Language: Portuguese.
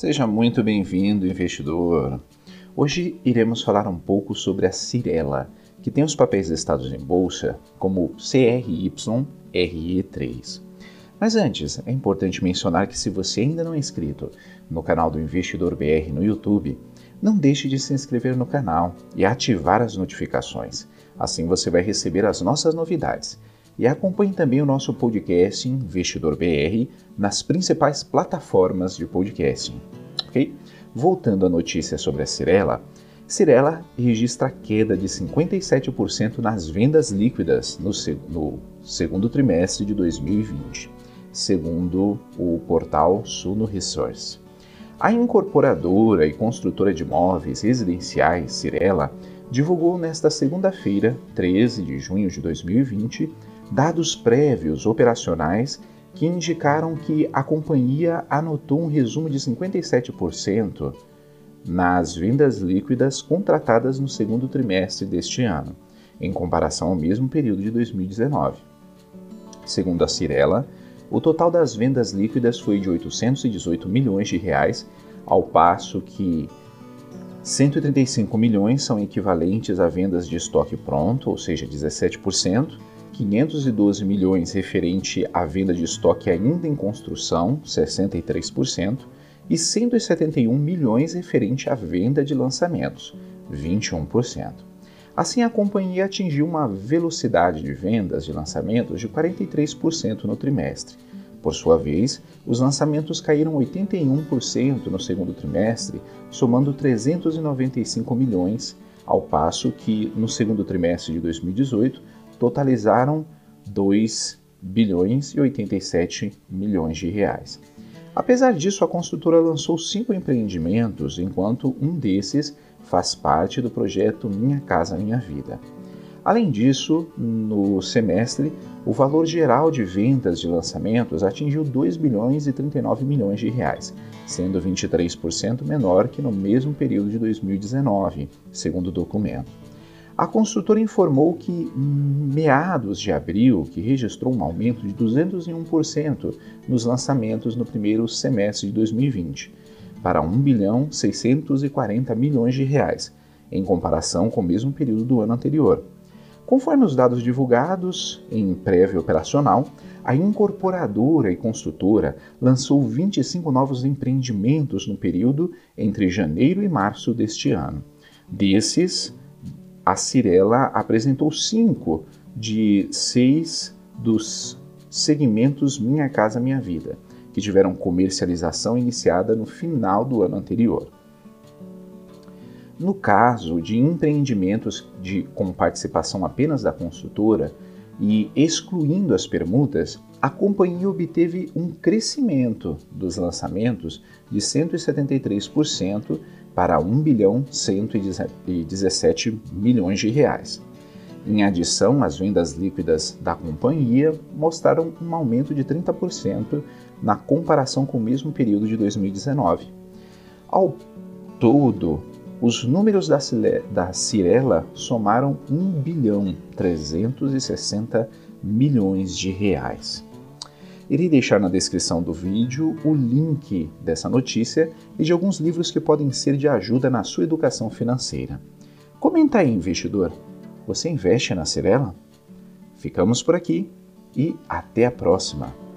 Seja muito bem-vindo, investidor. Hoje iremos falar um pouco sobre a Cirela, que tem os papéis listados em bolsa como CRYRE3. Mas antes, é importante mencionar que se você ainda não é inscrito no canal do Investidor BR no YouTube, não deixe de se inscrever no canal e ativar as notificações. Assim você vai receber as nossas novidades. E acompanhe também o nosso podcast Investidor BR nas principais plataformas de podcasting. Ok? Voltando à notícia sobre a Cirela, Cirela registra queda de 57% nas vendas líquidas no, no segundo trimestre de 2020, segundo o portal Suno Resource. A incorporadora e construtora de imóveis residenciais Cirela divulgou nesta segunda-feira, 13 de junho de 2020, dados prévios operacionais que indicaram que a companhia anotou um resumo de 57% nas vendas líquidas contratadas no segundo trimestre deste ano, em comparação ao mesmo período de 2019. Segundo a Cirela, o total das vendas líquidas foi de 818 milhões de reais, ao passo que 135 milhões são equivalentes a vendas de estoque pronto, ou seja, 17%, 512 milhões referente à venda de estoque ainda em construção, 63%, e 171 milhões referente à venda de lançamentos, 21%. Assim, a companhia atingiu uma velocidade de vendas de lançamentos de 43% no trimestre. Por sua vez, os lançamentos caíram 81% no segundo trimestre, somando 395 milhões, ao passo que no segundo trimestre de 2018 totalizaram 2 bilhões e 87 milhões de reais. Apesar disso, a construtora lançou cinco empreendimentos, enquanto um desses faz parte do projeto Minha Casa Minha Vida. Além disso, no semestre, o valor geral de vendas de lançamentos atingiu 2 bilhões e 39 milhões de reais, sendo 23% menor que no mesmo período de 2019, segundo o documento. A construtora informou que, meados de abril, que registrou um aumento de 201% nos lançamentos no primeiro semestre de 2020, para 1 bilhão 640 milhões de reais, em comparação com o mesmo período do ano anterior. Conforme os dados divulgados em prévia operacional, a incorporadora e construtora lançou 25 novos empreendimentos no período entre janeiro e março deste ano. Desses, a Cirela apresentou cinco de seis dos segmentos Minha Casa Minha Vida, que tiveram comercialização iniciada no final do ano anterior. No caso de empreendimentos de, com participação apenas da construtora e excluindo as permutas, a companhia obteve um crescimento dos lançamentos de 173% para 1 bilhão 117 milhões de reais. Em adição, as vendas líquidas da companhia mostraram um aumento de 30% na comparação com o mesmo período de 2019. Ao todo, os números da, da Cirela somaram 1 bilhão 360 milhões de reais. Irei deixar na descrição do vídeo o link dessa notícia e de alguns livros que podem ser de ajuda na sua educação financeira. Comenta aí, investidor. Você investe na Cirela? Ficamos por aqui e até a próxima!